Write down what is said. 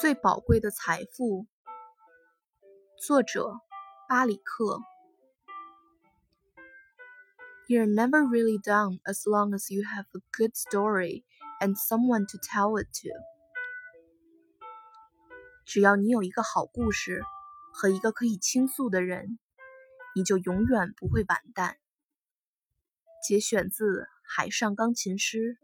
最宝贵的财富作者巴里克 you're never really done as long as you have a good story and someone to tell it to 只要你有一个好故事和一个可以倾诉的人你就永远不会完蛋节选自海上钢琴师